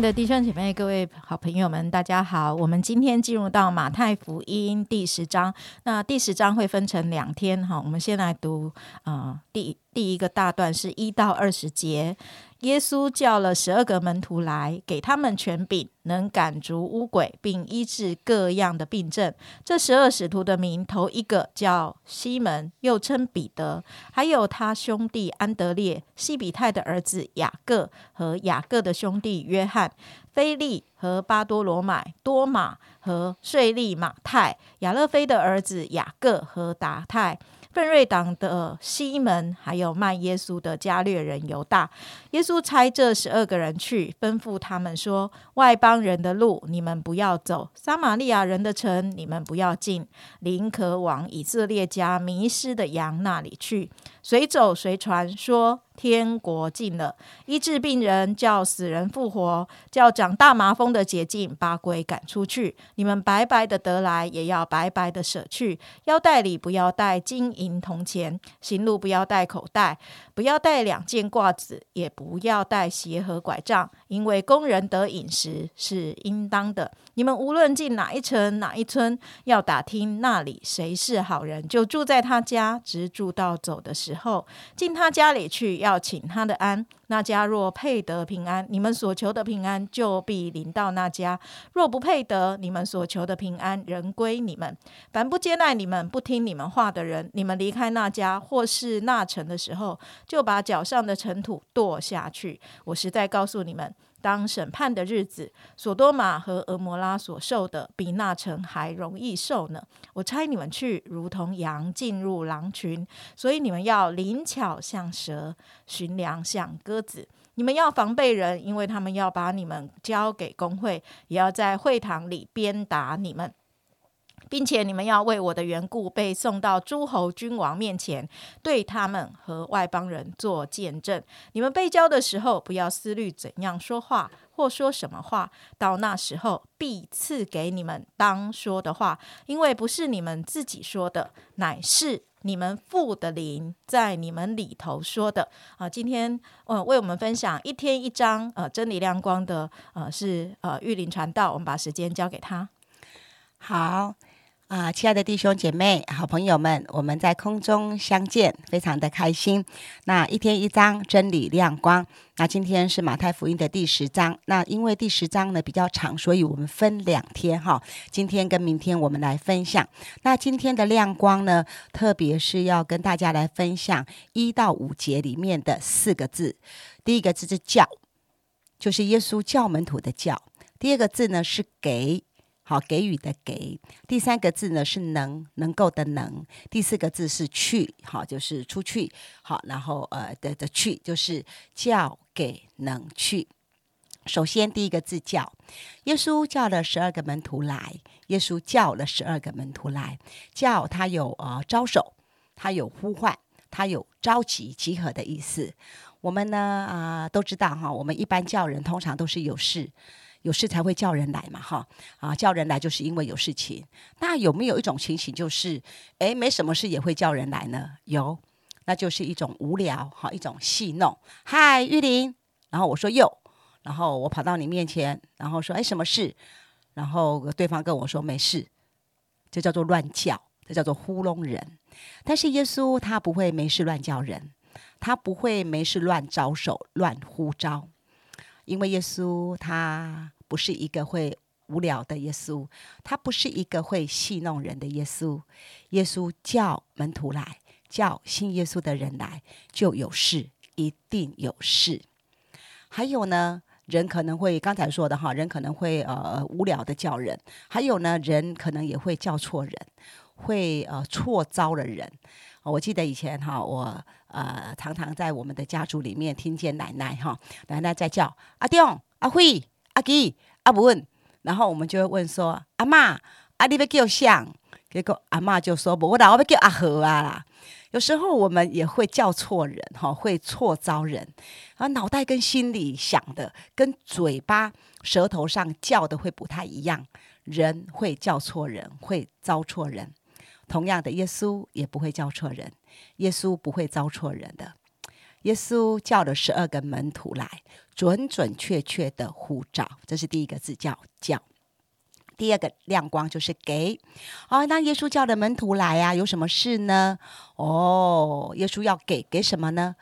的弟兄姐妹、各位好朋友们，大家好！我们今天进入到马太福音第十章。那第十章会分成两天哈，我们先来读啊，第第一个大段是一到二十节。耶稣叫了十二个门徒来，给他们权柄，能赶逐污鬼，并医治各样的病症。这十二使徒的名，头一个叫西门，又称彼得；还有他兄弟安德烈、西比泰的儿子雅各和雅各的兄弟约翰、菲利和巴多罗买、多马和税利马太、亚勒菲的儿子雅各和达泰。奋锐党的西门，还有卖耶稣的加略人犹大，耶稣差这十二个人去，吩咐他们说：“外邦人的路你们不要走，撒玛利亚人的城你们不要进，宁可往以色列家迷失的羊那里去。”随走随传说。天国近了，医治病人，叫死人复活，叫长大麻风的捷径，把鬼赶出去。你们白白的得来，也要白白的舍去。腰带里不要带金银铜钱，行路不要带口袋，不要带两件褂子，也不要带鞋和拐杖，因为工人得饮食是应当的。你们无论进哪一城哪一村，要打听那里谁是好人，就住在他家，直住到走的时候，进他家里去。要请他的安，那家若配得平安，你们所求的平安就必临到那家；若不配得，你们所求的平安仍归你们。凡不接纳你们、不听你们话的人，你们离开那家或是那城的时候，就把脚上的尘土跺下去。我实在告诉你们。当审判的日子，索多玛和俄摩拉所受的，比那城还容易受呢。我猜你们去，如同羊进入狼群，所以你们要灵巧像蛇，寻良像鸽子。你们要防备人，因为他们要把你们交给工会，也要在会堂里鞭打你们。并且你们要为我的缘故被送到诸侯君王面前，对他们和外邦人做见证。你们被交的时候，不要思虑怎样说话或说什么话。到那时候，必赐给你们当说的话，因为不是你们自己说的，乃是你们父的灵在你们里头说的。啊，今天呃为我们分享一天一章呃真理亮光的呃是呃玉林传道，我们把时间交给他。好。啊，亲爱的弟兄姐妹、好朋友们，我们在空中相见，非常的开心。那一天一章真理亮光，那今天是马太福音的第十章。那因为第十章呢比较长，所以我们分两天哈。今天跟明天我们来分享。那今天的亮光呢，特别是要跟大家来分享一到五节里面的四个字。第一个字是教，就是耶稣教门徒的教。第二个字呢是给。好，给予的给，第三个字呢是能，能够的能，第四个字是去，好，就是出去，好，然后呃的的去，就是叫给能去。首先第一个字叫，耶稣叫了十二个门徒来，耶稣叫了十二个门徒来，叫他有呃招手，他有呼唤，他有召集集合的意思。我们呢啊都知道哈，我们一般叫人通常都是有事。有事才会叫人来嘛，哈啊，叫人来就是因为有事情。那有没有一种情形，就是哎，没什么事也会叫人来呢？有，那就是一种无聊，哈，一种戏弄。嗨，玉林，然后我说哟，然后我跑到你面前，然后说哎，什么事？然后对方跟我说没事，这叫做乱叫，这叫做糊弄人。但是耶稣他不会没事乱叫人，他不会没事乱招手、乱呼召。因为耶稣他不是一个会无聊的耶稣，他不是一个会戏弄人的耶稣。耶稣叫门徒来，叫信耶稣的人来，就有事，一定有事。还有呢，人可能会刚才说的哈，人可能会呃无聊的叫人，还有呢，人可能也会叫错人，会呃错招了人。我记得以前哈，我呃常常在我们的家族里面听见奶奶哈，奶奶在叫阿丁、阿辉、阿基、阿文，然后我们就会问说阿妈，阿你要叫像？结果阿妈就说不，我老我要叫阿和啊啦。有时候我们也会叫错人哈，会错招人，啊，脑袋跟心里想的跟嘴巴舌头上叫的会不太一样，人会叫错人，会招错人。同样的，耶稣也不会叫错人，耶稣不会招错人的。耶稣叫了十二个门徒来，准准确确的呼召，这是第一个字叫叫。第二个亮光就是给。哦，那耶稣叫的门徒来呀，有什么事呢？哦，耶稣要给给什么呢？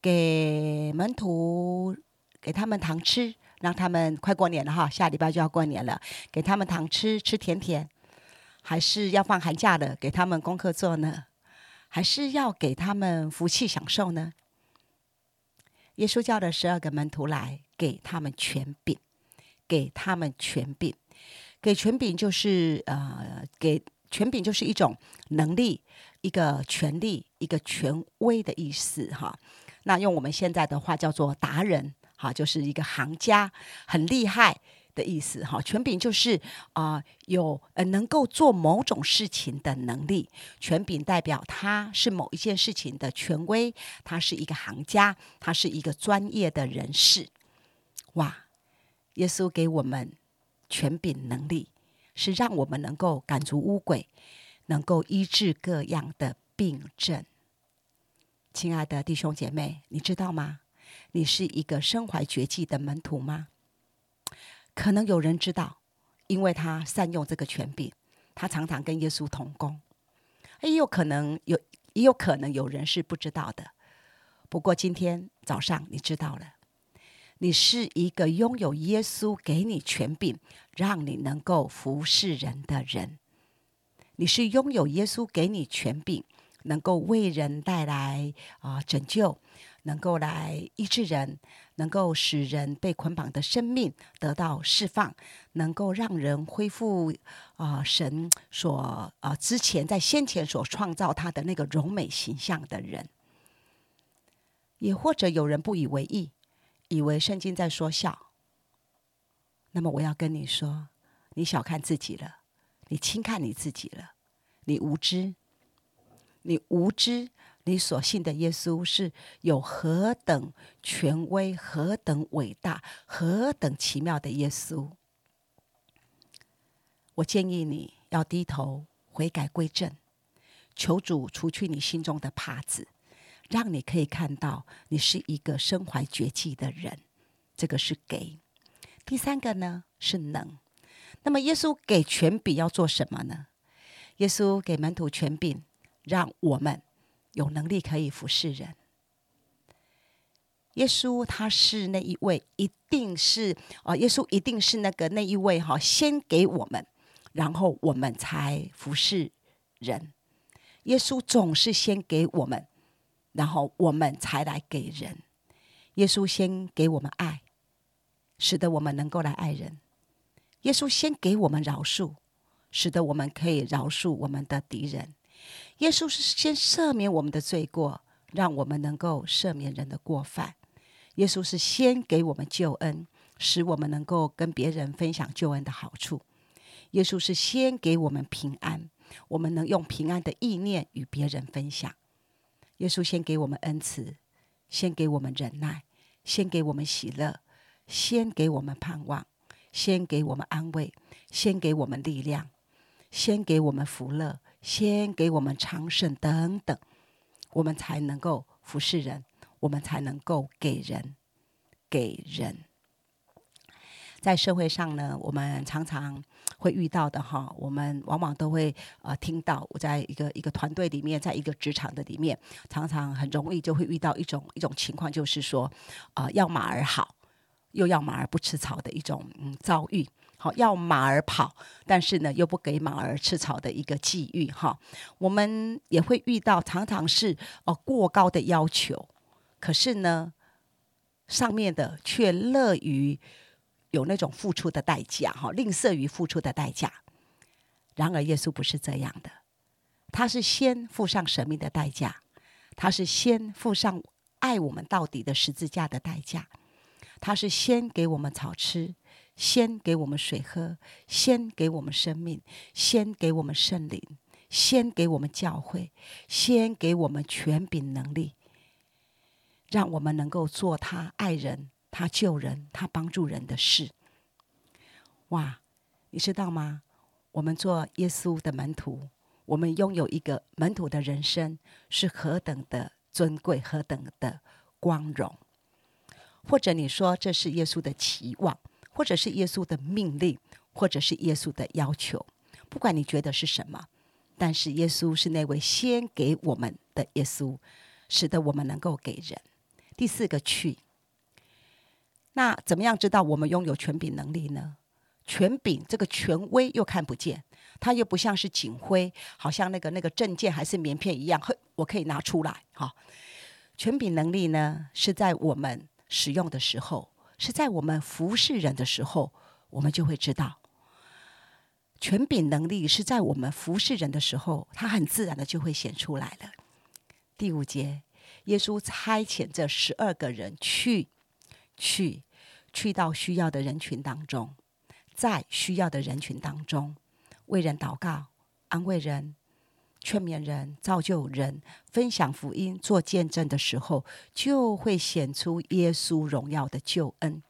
给门徒给他们糖吃，让他们快过年了哈，下礼拜就要过年了，给他们糖吃吃甜甜，还是要放寒假的，给他们功课做呢？还是要给他们福气享受呢？耶稣叫的十二个门徒来，给他们权柄，给他们权柄，给权柄就是呃，给权柄就是一种能力、一个权力、一个权威的意思哈。那用我们现在的话叫做达人，哈，就是一个行家，很厉害。的意思哈，权柄就是啊，有呃能够做某种事情的能力。权柄代表他是某一件事情的权威，他是一个行家，他是一个专业的人士。哇，耶稣给我们权柄能力，是让我们能够赶逐污鬼，能够医治各样的病症。亲爱的弟兄姐妹，你知道吗？你是一个身怀绝技的门徒吗？可能有人知道，因为他善用这个权柄，他常常跟耶稣同工。也有可能有，也有可能有人是不知道的。不过今天早上你知道了，你是一个拥有耶稣给你权柄，让你能够服侍人的人。你是拥有耶稣给你权柄，能够为人带来啊拯救。能够来医治人，能够使人被捆绑的生命得到释放，能够让人恢复啊神所啊之前在先前所创造他的那个柔美形象的人，也或者有人不以为意，以为圣经在说笑。那么我要跟你说，你小看自己了，你轻看你自己了，你无知，你无知。你所信的耶稣是有何等权威、何等伟大、何等奇妙的耶稣？我建议你要低头悔改归正，求主除去你心中的帕子，让你可以看到你是一个身怀绝技的人。这个是给。第三个呢是能。那么耶稣给权柄要做什么呢？耶稣给门徒权柄，让我们。有能力可以服侍人，耶稣他是那一位，一定是啊，耶稣一定是那个那一位哈，先给我们，然后我们才服侍人。耶稣总是先给我们，然后我们才来给人。耶稣先给我们爱，使得我们能够来爱人。耶稣先给我们饶恕，使得我们可以饶恕我们的敌人。耶稣是先赦免我们的罪过，让我们能够赦免人的过犯。耶稣是先给我们救恩，使我们能够跟别人分享救恩的好处。耶稣是先给我们平安，我们能用平安的意念与别人分享。耶稣先给我们恩慈，先给我们忍耐，先给我们喜乐，先给我们盼望，先给我们安慰，先给我们力量，先给我们福乐。先给我们长盛等等，我们才能够服侍人，我们才能够给人给人。在社会上呢，我们常常会遇到的哈，我们往往都会呃听到，我在一个一个团队里面，在一个职场的里面，常常很容易就会遇到一种一种情况，就是说啊，要马儿好，又要马儿不吃草的一种嗯遭遇。好，要马儿跑，但是呢，又不给马儿吃草的一个际遇哈。我们也会遇到，常常是呃过高的要求，可是呢，上面的却乐于有那种付出的代价哈，吝啬于付出的代价。然而，耶稣不是这样的，他是先付上生命的代价，他是先付上爱我们到底的十字架的代价，他是先给我们草吃。先给我们水喝，先给我们生命，先给我们圣灵，先给我们教会，先给我们权柄能力，让我们能够做他爱人、他救人、他帮助人的事。哇，你知道吗？我们做耶稣的门徒，我们拥有一个门徒的人生，是何等的尊贵，何等的光荣，或者你说这是耶稣的期望，或者是耶稣的命令，或者是耶稣的要求，不管你觉得是什么，但是耶稣是那位先给我们的耶稣，使得我们能够给人。第四个去，那怎么样知道我们拥有权柄能力呢？权柄这个权威又看不见，它又不像是警徽，好像那个那个证件还是名片一样，嘿，我可以拿出来哈。权柄能力呢，是在我们使用的时候，是在我们服侍人的时候，我们就会知道。权柄能力是在我们服侍人的时候，它很自然的就会显出来了。第五节，耶稣差遣这十二个人去，去，去到需要的人群当中。在需要的人群当中，为人祷告、安慰人、劝勉人、造就人、分享福音、做见证的时候，就会显出耶稣荣耀的救恩。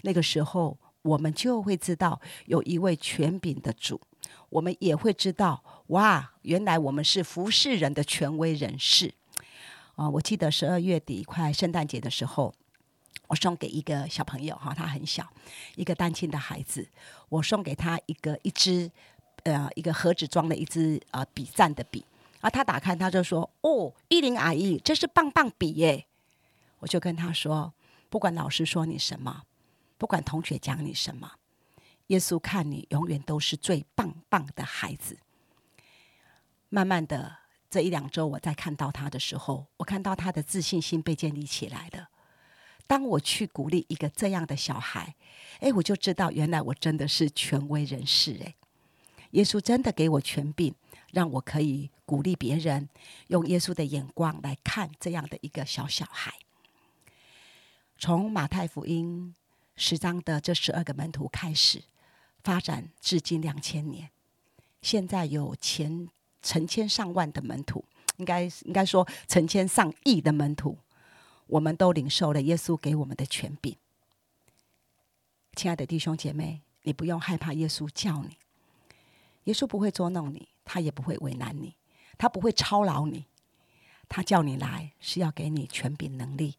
那个时候，我们就会知道有一位权柄的主，我们也会知道，哇，原来我们是服侍人的权威人士。啊，我记得十二月底快圣诞节的时候。我送给一个小朋友哈，他很小，一个单亲的孩子。我送给他一个一只呃一个盒子装的一支呃笔赞的笔，啊，他打开他就说：“哦，依林阿姨，这是棒棒笔耶！”我就跟他说：“不管老师说你什么，不管同学讲你什么，耶稣看你永远都是最棒棒的孩子。”慢慢的这一两周，我在看到他的时候，我看到他的自信心被建立起来了。当我去鼓励一个这样的小孩，哎，我就知道原来我真的是权威人士。哎，耶稣真的给我权柄，让我可以鼓励别人，用耶稣的眼光来看这样的一个小小孩。从马太福音十章的这十二个门徒开始，发展至今两千年，现在有前成千上万的门徒，应该应该说成千上亿的门徒。我们都领受了耶稣给我们的权柄，亲爱的弟兄姐妹，你不用害怕耶稣叫你。耶稣不会捉弄你，他也不会为难你，他不会操劳你。他叫你来是要给你权柄能力，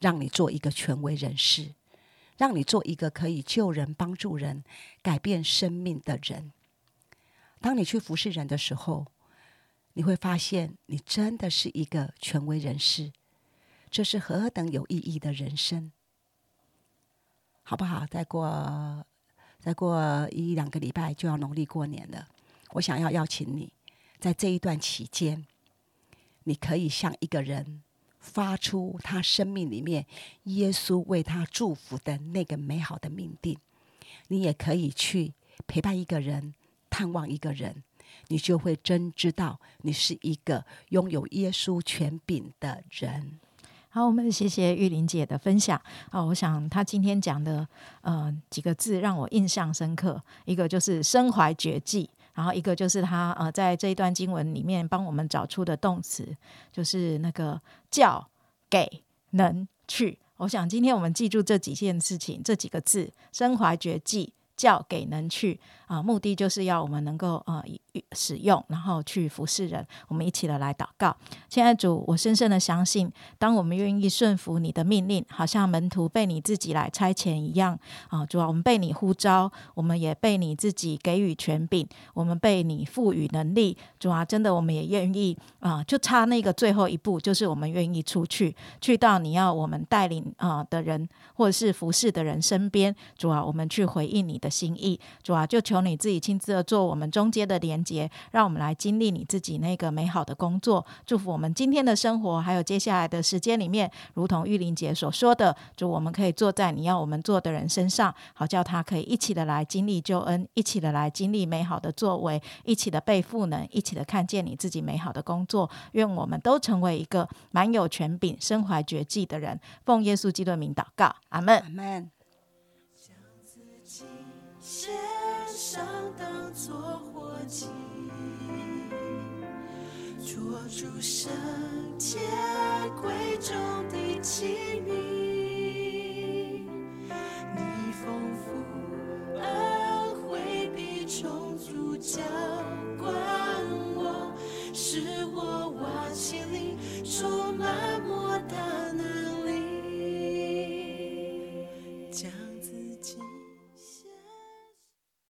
让你做一个权威人士，让你做一个可以救人、帮助人、改变生命的人。当你去服侍人的时候，你会发现你真的是一个权威人士。这是何等有意义的人生，好不好？再过再过一两个礼拜就要农历过年了。我想要邀请你，在这一段期间，你可以向一个人发出他生命里面耶稣为他祝福的那个美好的命定。你也可以去陪伴一个人，探望一个人，你就会真知道你是一个拥有耶稣权柄的人。好，我们谢谢玉玲姐的分享。啊，我想她今天讲的呃几个字让我印象深刻，一个就是身怀绝技，然后一个就是她呃在这一段经文里面帮我们找出的动词，就是那个叫、给、能、去。我想今天我们记住这几件事情，这几个字：身怀绝技。叫给能去啊，目的就是要我们能够呃使用，然后去服侍人。我们一起的来祷告。亲爱主，我深深的相信，当我们愿意顺服你的命令，好像门徒被你自己来差遣一样啊，主啊，我们被你呼召，我们也被你自己给予权柄，我们被你赋予能力。主啊，真的，我们也愿意啊，就差那个最后一步，就是我们愿意出去，去到你要我们带领啊的人，或者是服侍的人身边。主啊，我们去回应你的。心意，主啊，就求你自己亲自的做我们中间的连接，让我们来经历你自己那个美好的工作，祝福我们今天的生活，还有接下来的时间里面，如同玉玲姐所说的，就我们可以坐在你要我们做的人身上，好叫他可以一起的来经历救恩，一起的来经历美好的作为，一起的被赋能，一起的看见你自己美好的工作。愿我们都成为一个满有权柄、身怀绝技的人。奉耶稣基督的名祷告，阿门。阿门。上当作火祭，捉住圣洁贵重的器皿，